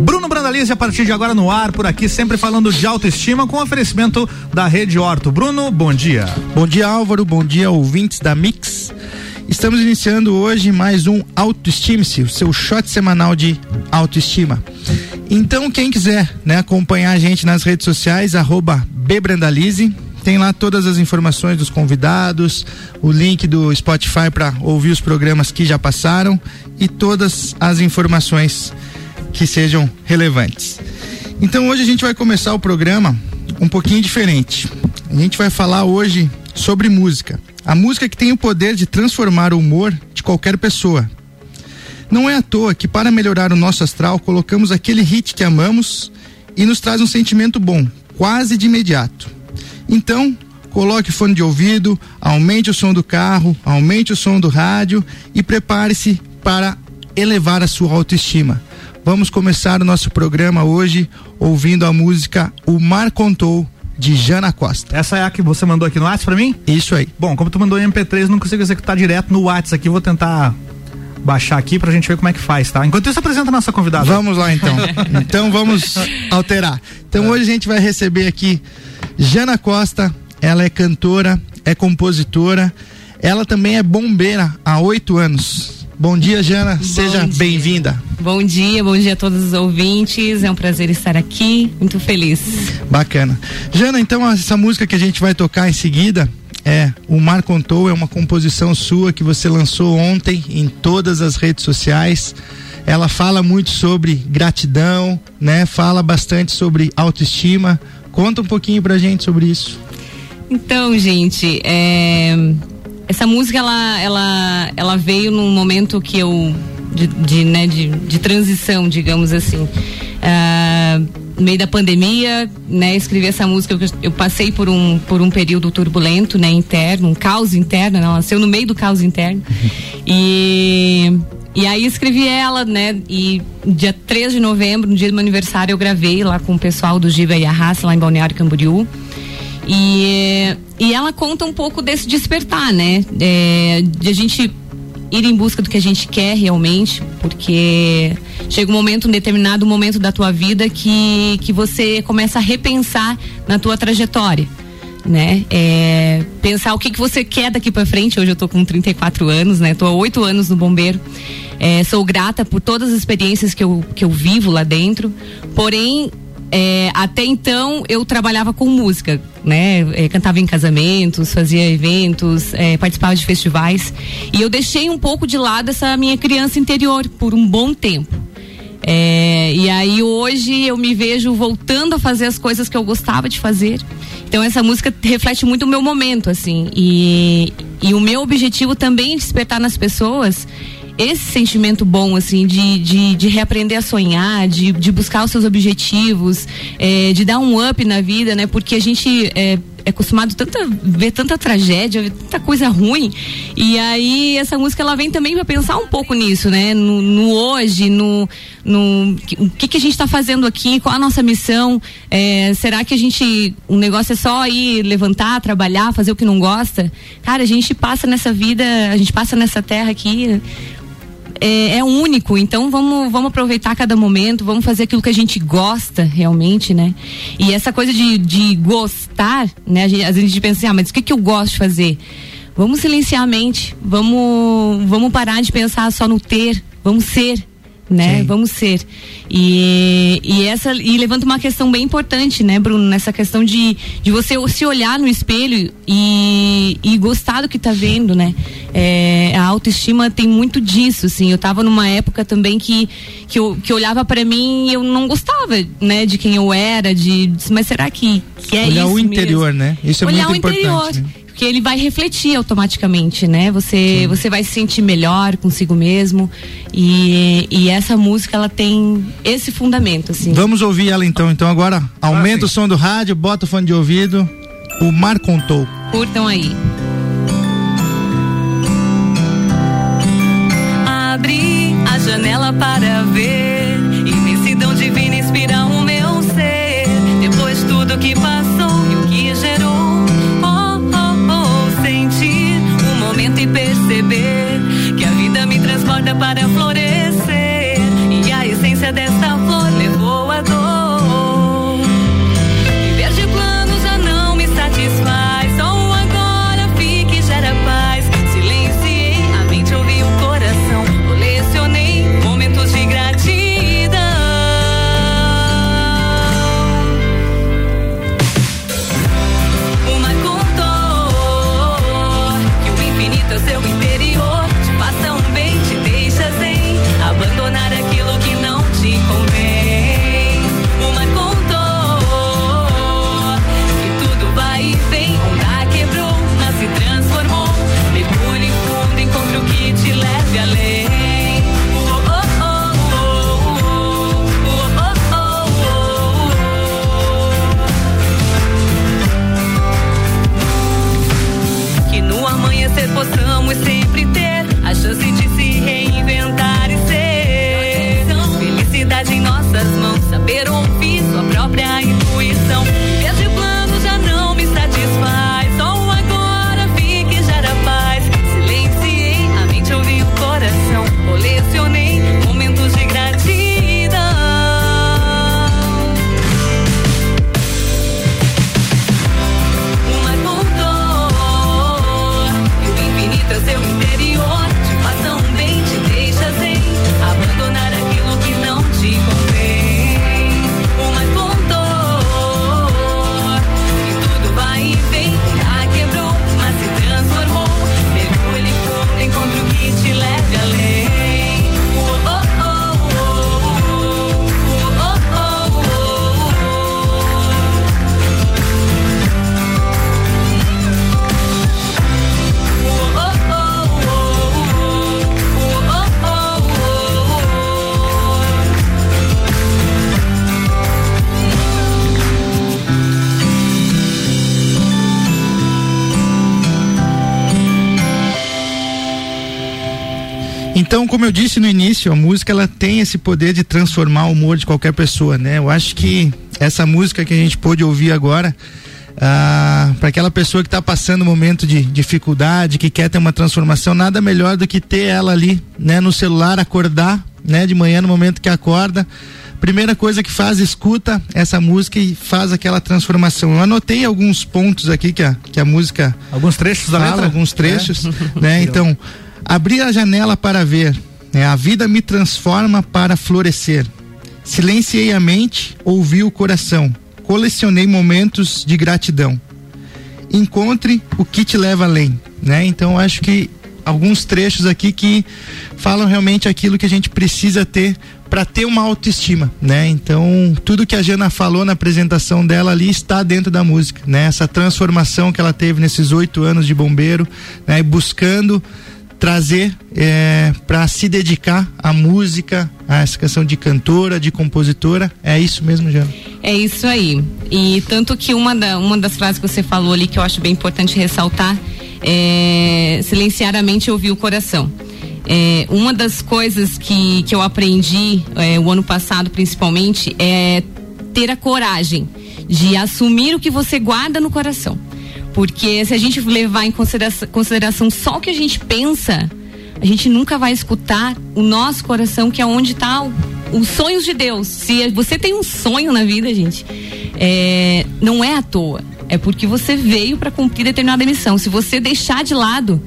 Bruno Brandalize a partir de agora no ar, por aqui, sempre falando de autoestima com oferecimento da Rede Horto. Bruno, bom dia. Bom dia, Álvaro. Bom dia, ouvintes da Mix. Estamos iniciando hoje mais um Autoestime-se, o seu shot semanal de autoestima. Então, quem quiser né, acompanhar a gente nas redes sociais, arroba Bbrandalize, tem lá todas as informações dos convidados, o link do Spotify para ouvir os programas que já passaram e todas as informações que sejam relevantes. Então hoje a gente vai começar o programa um pouquinho diferente. A gente vai falar hoje sobre música. A música que tem o poder de transformar o humor de qualquer pessoa. Não é à toa que para melhorar o nosso astral colocamos aquele hit que amamos e nos traz um sentimento bom, quase de imediato. Então, coloque fone de ouvido, aumente o som do carro, aumente o som do rádio e prepare-se para elevar a sua autoestima. Vamos começar o nosso programa hoje ouvindo a música O Mar Contou de Jana Costa. Essa é a que você mandou aqui no WhatsApp pra mim? Isso aí. Bom, como tu mandou em MP3, não consigo executar direto no WhatsApp aqui, vou tentar baixar aqui pra gente ver como é que faz, tá? Enquanto isso, apresenta a nossa convidada. Vamos lá então. então vamos alterar. Então é. hoje a gente vai receber aqui Jana Costa, ela é cantora, é compositora, ela também é bombeira há oito anos. Bom dia, Jana, bom seja bem-vinda. Bom dia, bom dia a todos os ouvintes, é um prazer estar aqui, muito feliz. Bacana. Jana, então essa música que a gente vai tocar em seguida, é, o Mar Contou é uma composição sua que você lançou ontem em todas as redes sociais. Ela fala muito sobre gratidão, né? Fala bastante sobre autoestima, Conta um pouquinho pra gente sobre isso. Então, gente, é, essa música ela, ela, ela veio num momento que eu de, de, né, de, de transição, digamos assim. Uh, no meio da pandemia, né, escrevi essa música, eu, eu, passei por um, por um período turbulento, né, interno, um caos interno, ela nasceu no meio do caos interno. e e aí escrevi ela, né? E dia 3 de novembro, no dia do meu aniversário, eu gravei lá com o pessoal do Giba e a Raça, lá em Balneário Camboriú. E, e ela conta um pouco desse despertar, né? É, de a gente ir em busca do que a gente quer realmente, porque chega um momento, um determinado momento da tua vida que, que você começa a repensar na tua trajetória né? É, pensar o que, que você quer daqui para frente. Hoje eu tô com 34 anos, né? Tô há oito anos no bombeiro. É, sou grata por todas as experiências que eu, que eu vivo lá dentro. Porém, é, até então eu trabalhava com música, né? É, cantava em casamentos, fazia eventos, é, participava de festivais. E eu deixei um pouco de lado essa minha criança interior por um bom tempo. É, e aí hoje eu me vejo voltando a fazer as coisas que eu gostava de fazer. Então essa música reflete muito o meu momento, assim. E, e o meu objetivo também é despertar nas pessoas esse sentimento bom, assim, de, de, de reaprender a sonhar, de, de buscar os seus objetivos, é, de dar um up na vida, né? Porque a gente. É, é acostumado tanta ver tanta tragédia, ver tanta coisa ruim. E aí essa música ela vem também para pensar um pouco nisso, né? No, no hoje, no, no o que que a gente está fazendo aqui, qual a nossa missão? É, será que a gente o negócio é só ir levantar, trabalhar, fazer o que não gosta? Cara, a gente passa nessa vida, a gente passa nessa terra aqui é, é, único, então vamos, vamos aproveitar cada momento, vamos fazer aquilo que a gente gosta realmente, né? E essa coisa de, de gostar, né? A gente, às vezes a gente pensa assim, ah, mas o que, que eu gosto de fazer? Vamos silenciar a mente, vamos, vamos parar de pensar só no ter, vamos ser né? Sim. Vamos ser. E, e essa e levanta uma questão bem importante, né, Bruno, nessa questão de, de você se olhar no espelho e, e gostar do que tá vendo, né? É, a autoestima tem muito disso, assim. Eu tava numa época também que que eu, que olhava para mim e eu não gostava, né, de quem eu era, de, mas será que que é Olhar isso o interior, mesmo? né? Isso é Olhar muito importante. Interior. Né? Porque ele vai refletir automaticamente, né? Você, Sim. você vai se sentir melhor consigo mesmo e, e essa música ela tem esse fundamento, assim. Vamos ouvir ela então. Então agora aumenta ah, o som do rádio, bota o fone de ouvido. O Mar contou. Curtam aí. Abri a janela para ver Então, como eu disse no início, a música ela tem esse poder de transformar o humor de qualquer pessoa, né? Eu acho que essa música que a gente pôde ouvir agora, ah, para aquela pessoa que está passando um momento de dificuldade, que quer ter uma transformação, nada melhor do que ter ela ali, né, no celular, acordar, né, de manhã no momento que acorda. Primeira coisa que faz, escuta essa música e faz aquela transformação. Eu anotei alguns pontos aqui que a, que a música Alguns trechos da fala, letra? alguns trechos, É. né? Então, abrir a janela para ver, né? A vida me transforma para florescer. Silenciei a mente, ouvi o coração, colecionei momentos de gratidão. Encontre o que te leva além, né? Então, acho que alguns trechos aqui que falam realmente aquilo que a gente precisa ter para ter uma autoestima, né? Então, tudo que a Jana falou na apresentação dela ali está dentro da música, né? Essa transformação que ela teve nesses oito anos de bombeiro, né? Buscando trazer para se dedicar à música, a essa questão de cantora, de compositora, é isso mesmo, Jana? É isso aí. E tanto que uma, da, uma das frases que você falou ali que eu acho bem importante ressaltar é silenciar a mente e ouvir o coração. É, uma das coisas que, que eu aprendi é, o ano passado, principalmente, é ter a coragem de assumir o que você guarda no coração. Porque se a gente levar em consideração, consideração só o que a gente pensa, a gente nunca vai escutar o nosso coração, que é onde está os sonhos de Deus. Se você tem um sonho na vida, gente, é, não é à toa. É porque você veio para cumprir determinada missão. Se você deixar de lado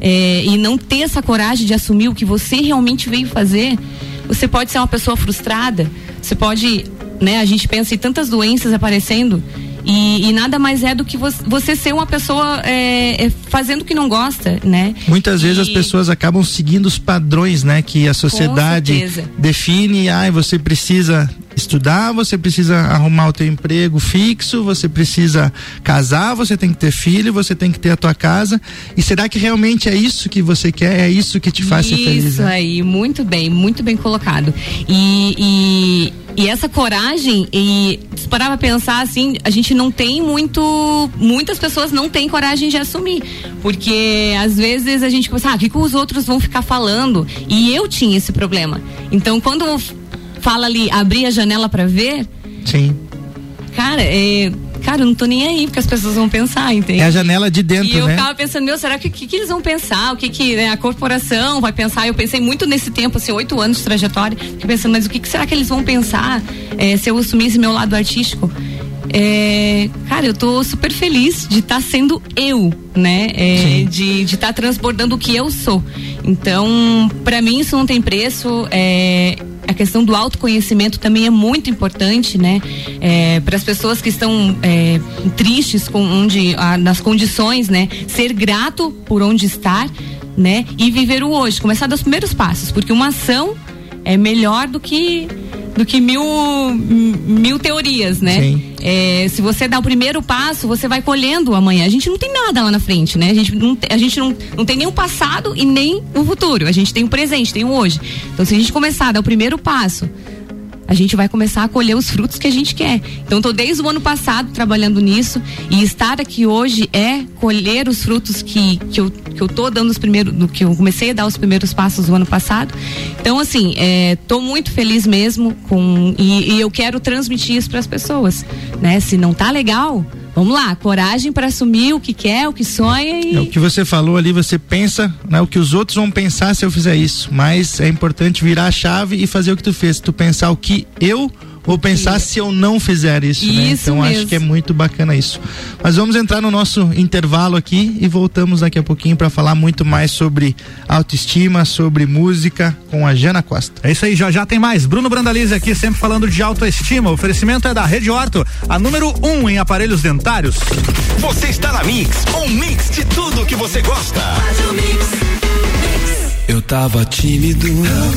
é, e não ter essa coragem de assumir o que você realmente veio fazer, você pode ser uma pessoa frustrada. Você pode, né? A gente pensa em tantas doenças aparecendo e, e, nada mais é do que você, você ser uma pessoa é, é, fazendo o que não gosta, né? Muitas vezes E- as pessoas acabam seguindo os padrões, né? Que a sociedade define, ai, você precisa estudar, você precisa arrumar o teu emprego fixo, você precisa casar, você tem que ter filho, você tem que ter a tua casa. E será que realmente é isso que você quer? É isso que te faz ser feliz? Isso né? aí, muito bem, muito bem colocado. E, e, e essa coragem, e se parar pra pensar assim, a gente não tem muito. Muitas pessoas não têm coragem de assumir. Porque às vezes a gente pensa, ah, o que, que os outros vão ficar falando? E eu tinha esse problema. Então quando fala ali, abrir a janela pra ver, Sim. cara, é. Cara, eu não tô nem aí porque as pessoas vão pensar, entende? É a janela de dentro, E eu né? ficava pensando, meu, será que, que, que eles vão pensar? O que, que né, a corporação vai pensar? Eu pensei muito nesse tempo, assim, oito anos de trajetória, fiquei pensando, mas o que, que será que eles vão pensar eh, se eu assumisse meu lado artístico? É, cara, eu tô super feliz de estar sendo eu, né? É, de estar transbordando o que eu sou. Então, pra mim isso não tem preço. É, a questão do autoconhecimento também é muito importante, né? É, para as pessoas que estão é, tristes com onde, ah, nas condições, né? Ser grato por onde estar, né? E viver o hoje, começar dos primeiros passos, porque uma ação é melhor do que do que mil mil teorias, né? Sim. É, se você dá o primeiro passo, você vai colhendo amanhã. A gente não tem nada lá na frente, né? A gente não, a gente não, não tem nem o passado e nem o futuro. A gente tem o presente, tem o hoje. Então, se a gente começar a dar o primeiro passo, a gente vai começar a colher os frutos que a gente quer. Então, estou desde o ano passado trabalhando nisso e estar aqui hoje é colher os frutos que, que, eu, que eu tô dando os primeiros, do que eu comecei a dar os primeiros passos no ano passado. Então, assim, estou muito feliz mesmo com e, e eu quero transmitir isso para as pessoas, né? Se não tá legal, Vamos lá, coragem para assumir o que quer, o que sonha e. É o que você falou ali, você pensa, né, o que os outros vão pensar se eu fizer isso, mas é importante virar a chave e fazer o que tu fez, tu pensar o que eu vou pensar se eu não fizer isso, né? Isso Então mesmo. acho que é muito bacana isso. Mas vamos entrar no nosso intervalo aqui e voltamos daqui a pouquinho para falar muito mais sobre autoestima, sobre música com a Jana Costa. É isso aí, já já tem mais. Bruno Brandalize aqui, sempre falando de autoestima. O oferecimento é da Rede Horto, a número um em aparelhos dentários. Você está na Mix, um mix de tudo que você gosta. Eu tava tímido,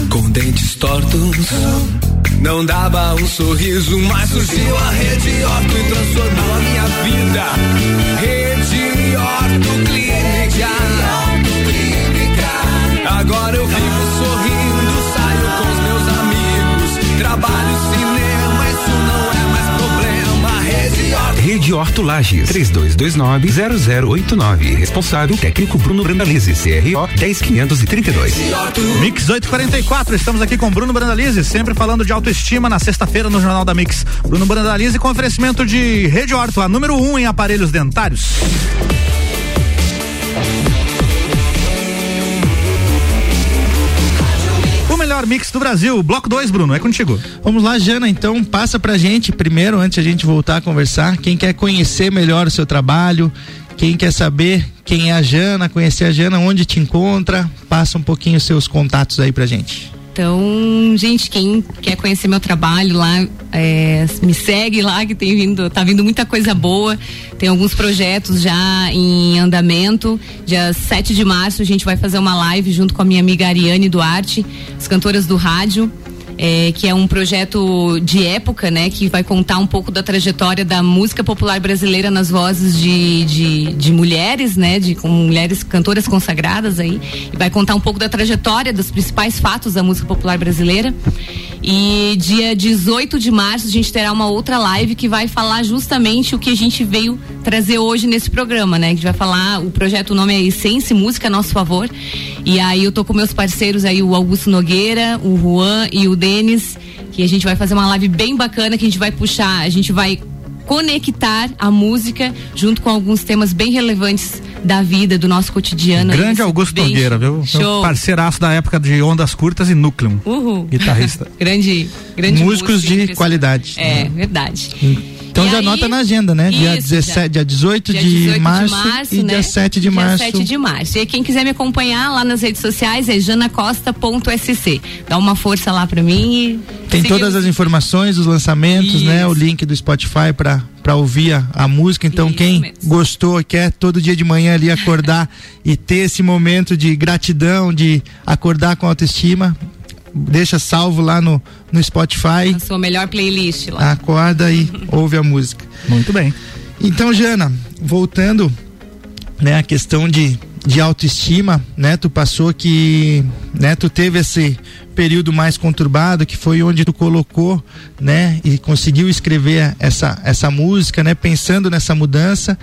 com dentes tortos. Não dava um sorriso, mas surgiu a Rede Horto e transformou a minha vida. Rede Horto Clínica. Horto. Rede Horto Lages, 3229-0089. Responsável técnico Bruno Brandalize, CRO 10532. Mix 844, estamos aqui com Bruno Brandalize, sempre falando de autoestima na sexta-feira no Jornal da Mix. Bruno Brandalize com oferecimento de Rede Horto, a número um em aparelhos dentários. Melhor mix do Brasil, bloco 2, Bruno, é contigo. Vamos lá, Jana, então passa pra gente primeiro, antes a gente voltar a conversar, quem quer conhecer melhor o seu trabalho, quem quer saber quem é a Jana, conhecer a Jana, onde te encontra, passa um pouquinho os seus contatos aí pra gente. Então, gente, quem quer conhecer meu trabalho lá, é, me segue lá que tem vindo, tá vindo muita coisa boa. Tem alguns projetos já em andamento. Dia 7 de março a gente vai fazer uma live junto com a minha amiga Ariane Duarte, as cantoras do rádio. É, que é um projeto de época, né, que vai contar um pouco da trajetória da música popular brasileira nas vozes de, de, de mulheres, né, de mulheres cantoras consagradas aí, e vai contar um pouco da trajetória dos principais fatos da música popular brasileira. E dia 18 de março a gente terá uma outra live que vai falar justamente o que a gente veio trazer hoje nesse programa, né? Que vai falar, o projeto, o nome é Essência Música a Nosso Favor. E aí eu tô com meus parceiros aí, o Augusto Nogueira, o Juan e o Denis, que a gente vai fazer uma live bem bacana que a gente vai puxar, a gente vai conectar a música junto com alguns temas bem relevantes da vida, do nosso cotidiano. Grande Augusto bem Nogueira, viu? Meu Show. parceiraço da época de Ondas Curtas e Núcleo. Uhul. Guitarrista. grande, grande Músicos músico, de qualidade. É, verdade. Então E já aí- anota na agenda, né? dia, Isso, 17, já. dia 18 Dia de 18 março, e né? dia 7 de Dia março. 7 de março. E quem quiser me acompanhar lá nas redes sociais é janacosta.sc. Dá uma força lá pra mim e. Tem todas as informações, os lançamentos, né? O Isso. link do Spotify para para ouvir a, a música. Então Isso quem mesmo. gostou, quer todo dia de manhã ali acordar e ter esse momento de gratidão, de acordar com autoestima, deixa salvo lá no no Spotify, A sua melhor playlist lá. acorda e ouve a música. Muito bem. Então, Jana, voltando, né, a questão de, de autoestima, né, tu passou que, né, tu teve esse período mais conturbado, que foi onde tu colocou, né, e conseguiu escrever essa, essa música, né, pensando nessa mudança,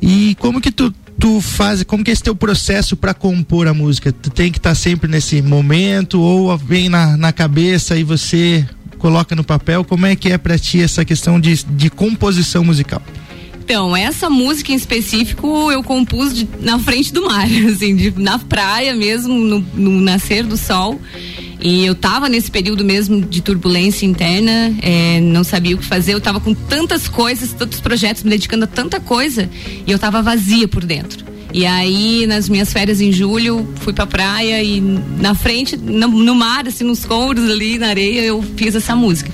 e como que tu tu faz, como que é esse teu processo para compor a música? Tu tem que estar sempre nesse momento ou vem na, na cabeça e você coloca no papel? Como é que é para ti essa questão de, de composição musical? Então, essa música em específico eu compus de- na frente do mar, assim, de- na praia mesmo, no, no nascer do sol. E eu tava nesse período mesmo de turbulência interna, eh, não sabia o que fazer, eu tava com tantas coisas, tantos projetos, me dedicando a tanta coisa, e eu tava vazia por dentro. E aí, nas minhas férias em julho, fui pra praia e na frente, no, no mar, assim, nos coros ali, na areia, eu fiz essa música.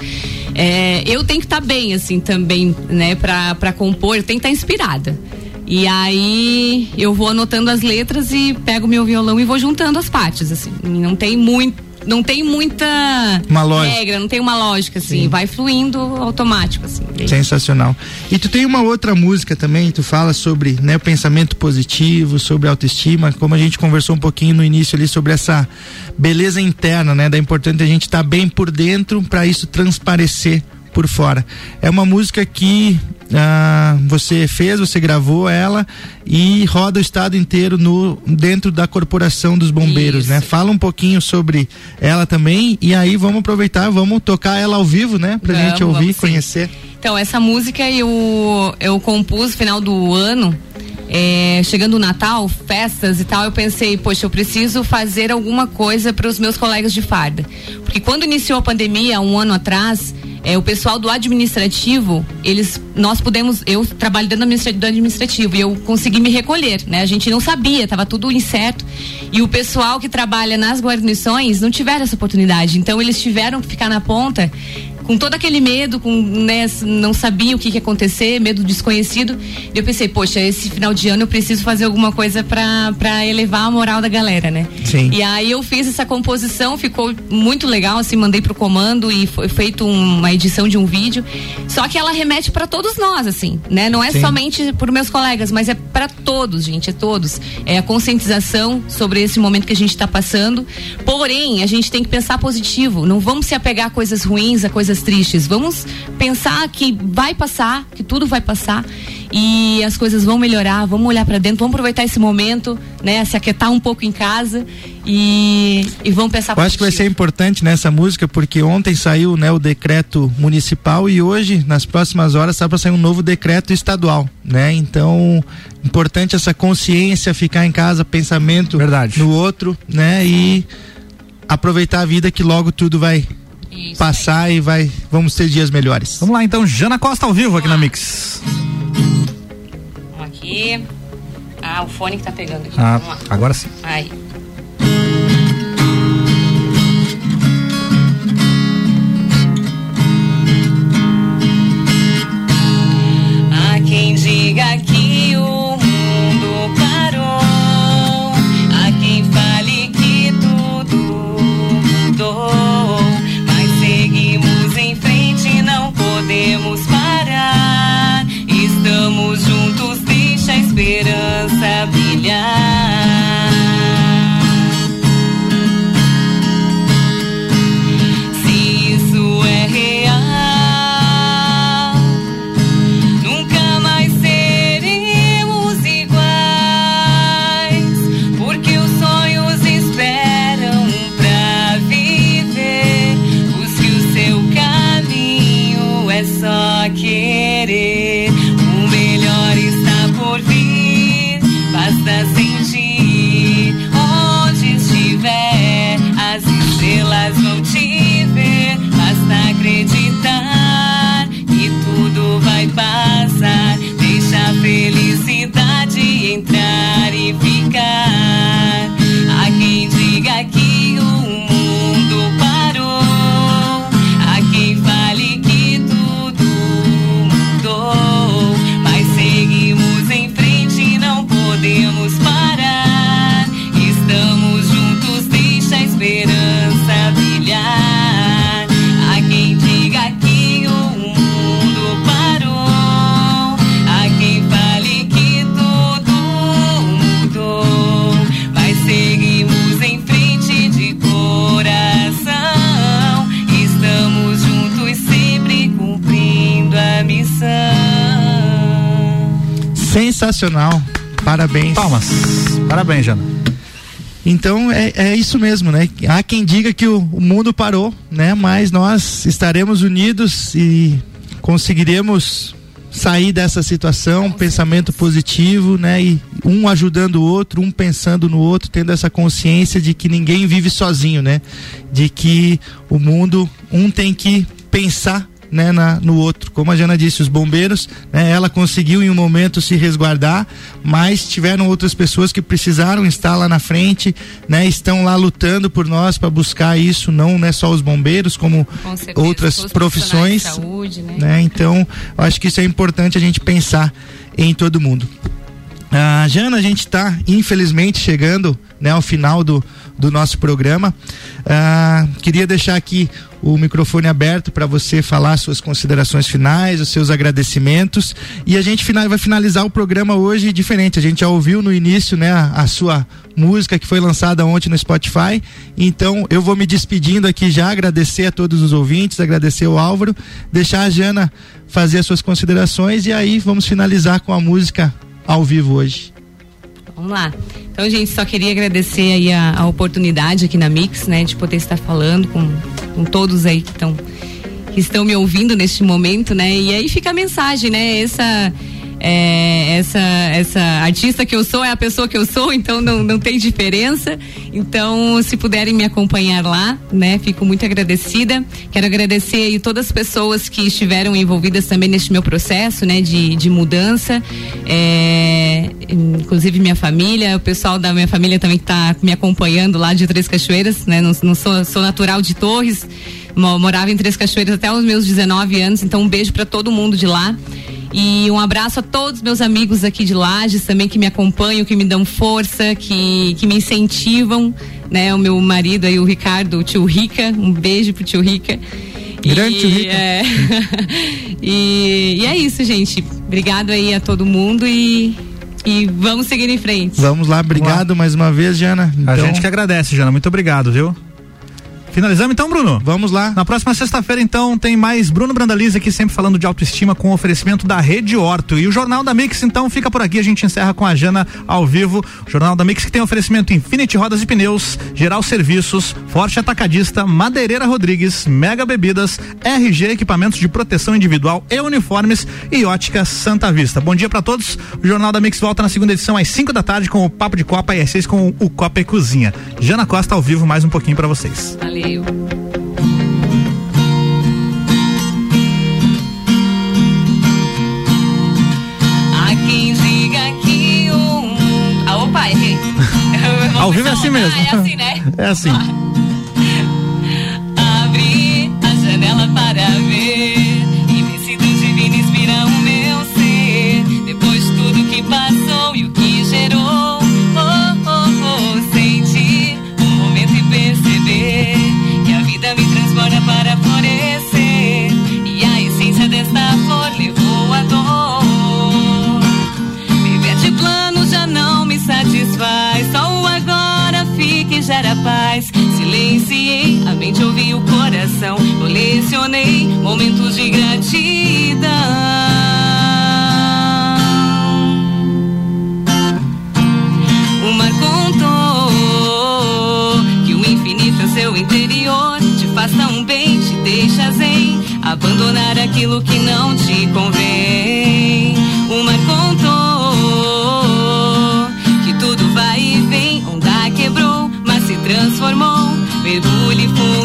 É, eu tenho que estar bem, assim, também, né, pra, pra compor, eu tenho que estar inspirada. E aí eu vou anotando as letras e pego meu violão e vou juntando as partes, assim. Não tem muito, não tem muita regra, não tem uma lógica, assim, Sim. vai fluindo automático, assim. Sensacional. E tu tem uma outra música também, tu fala sobre, né, o pensamento positivo, sobre autoestima, como a gente conversou um pouquinho no início ali sobre essa beleza interna, né, da importante a gente estar bem por dentro para isso transparecer por fora. É uma música que ah, você fez, você gravou ela e roda o estado inteiro no dentro da corporação dos bombeiros, Isso. né? Fala um pouquinho sobre ela também e aí vamos aproveitar, vamos tocar ela ao vivo, né, pra Vamos, gente ouvir, vamos conhecer. Então, essa música eu, eu compus no final do ano. É, chegando o Natal, festas e tal, eu pensei, poxa, eu preciso fazer alguma coisa para os meus colegas de farda. Porque quando iniciou a pandemia, um ano atrás, é, o pessoal do administrativo, eles, nós pudemos, eu trabalho dentro do administra- do administrativo e eu consegui me recolher, né? A gente não sabia, tava tudo incerto. E o pessoal que trabalha nas guarnições não tiveram essa oportunidade. Então eles tiveram que ficar na ponta com todo aquele medo, com, né, não sabia o que, que ia acontecer, medo desconhecido. E eu pensei, poxa, esse final de ano eu preciso fazer alguma coisa pra pra elevar a moral da galera, né? Sim. E aí eu fiz essa composição, ficou muito legal, assim, mandei pro comando e foi feito um- uma edição de um vídeo. Só que ela remete pra todos nós, assim, né? Não é Sim. somente por meus colegas, mas é pra todos, gente, é todos. É a conscientização sobre esse momento que a gente tá passando. Porém, a gente tem que pensar positivo. Não vamos se apegar a coisas ruins, a coisas tristes. Vamos pensar que vai passar, que tudo vai passar e as coisas vão melhorar. Vamos olhar pra dentro, vamos aproveitar esse momento, né? Se aquietar um pouco em casa e, e vamos pensar Eu acho que vai ser importante nessa música porque ontem saiu né, o decreto municipal e hoje, nas próximas horas, está para sair um novo decreto estadual, né? Então, importante essa consciência, ficar em casa, pensamento Verdade. no outro, né? E aproveitar a vida que logo tudo vai Isso passar e vai, vamos ter dias melhores. Vamos lá então, Jana Costa ao vivo aqui na Mix. Vamos aqui. Ah, o fone que tá pegando aqui. Ah, Vamos lá. agora sim. Aí. Sensacional. Parabéns. Palmas. Parabéns, Jana. Então é, é isso mesmo, né? Há quem diga que o, o mundo parou, né? Mas nós estaremos unidos e conseguiremos sair dessa situação, pensamento positivo, né? E um ajudando o outro, um pensando no outro, tendo essa consciência de que ninguém vive sozinho, né? De que o mundo um tem que pensar né, na, no outro. Como a Jana disse, os bombeiros, né, ela conseguiu em um momento se resguardar, mas tiveram outras pessoas que precisaram estar lá na frente, né, estão lá lutando por nós para buscar isso, não é só os bombeiros, como Com certeza, outras profissões. saúde, né? né? Então, eu acho que isso é importante a gente pensar em todo mundo. Ah, Jana, a gente está infelizmente chegando né, ao final do, do nosso programa. Ah, queria deixar aqui o microfone aberto para você falar suas considerações finais, os seus agradecimentos e a gente vai finalizar o programa hoje diferente. A gente já ouviu no início, né, a, a sua música que foi lançada ontem no Spotify. Então eu vou me despedindo aqui já, agradecer a todos os ouvintes, agradecer o Álvaro, deixar a Jana fazer as suas considerações e aí vamos finalizar com a música ao vivo hoje. Vamos lá. Então, gente, só queria agradecer aí a, a oportunidade aqui na Mix, né, de poder estar falando com, com todos aí que estão que estão me ouvindo neste momento, né? E aí fica a mensagem, né? Essa é, essa, essa artista que eu sou é a pessoa que eu sou, então não, não tem diferença. Então, se puderem me acompanhar lá, né, fico muito agradecida. Quero agradecer aí todas as pessoas que estiveram envolvidas também neste meu processo, né, de, de mudança. É, inclusive minha família, o pessoal da minha família também está me acompanhando lá de Três Cachoeiras, né, não, não sou, sou natural de Torres, morava em Três Cachoeiras até os meus 19 anos, então um beijo para todo mundo de lá. E um abraço a todos meus amigos aqui de Lages também que me acompanham, que me dão força, que, que me incentivam, né? O meu marido aí, o Ricardo, o tio Rica, um beijo pro tio Rica. Grande e, tio Rica. É, e, e é isso, gente. Obrigado aí a todo mundo e, e vamos seguir em frente. Vamos lá, obrigado mais uma vez, Jana. A Então, gente que agradece, Jana. Muito obrigado, viu? Finalizamos então, Bruno? Vamos lá. Na próxima sexta-feira, então, tem mais Bruno Brandalize aqui, sempre falando de autoestima com oferecimento da Rede Horto. E o Jornal da Mix, então, fica por aqui. A gente encerra com a Jana ao vivo. O Jornal da Mix que tem oferecimento Infinity Rodas e Pneus, Geral Serviços, Forte Atacadista, Madeireira Rodrigues, Mega Bebidas, RG Equipamentos de Proteção Individual e Uniformes e Ótica Santa Vista. Bom dia pra todos. O Jornal da Mix volta na segunda edição às 5 da tarde com o Papo de Copa e às 6 com o Copa e Cozinha. Jana Costa ao vivo mais um pouquinho pra vocês. Valeu e-mail. Ah, Ao vivo é assim mesmo. Ah, é assim, né? É assim. Abre a janela para ver.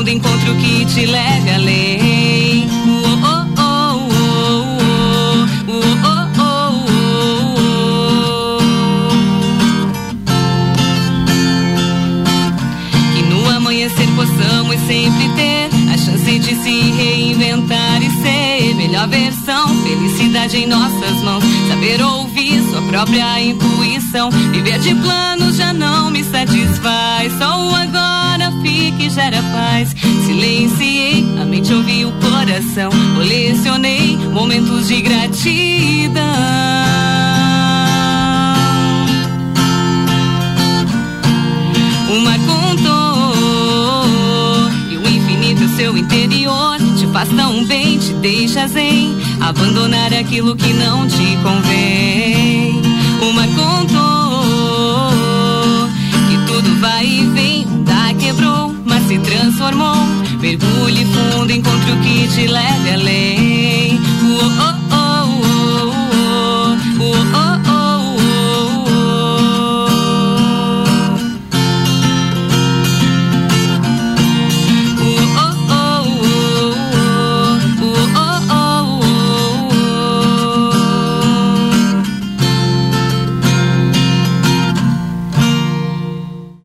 mundo encontre o que te leve além. Que no amanhecer possamos sempre ter a chance de se reinventar e ser melhor versão. Felicidade em nossas mãos, saber ouvir sua própria intuição. Viver de planos já não me satisfaz, só o agora fica e gera paz. Silenciei, a mente ouvi o coração. Colecionei momentos de gratidão. O mar contou e o infinito é seu interior. Te faz tão bem, te deixa zen. Abandonar aquilo que não te convém. O mar contou que tudo vai e vem se transformou. Mergulhe fundo, encontre o que te leve além. Uh -oh.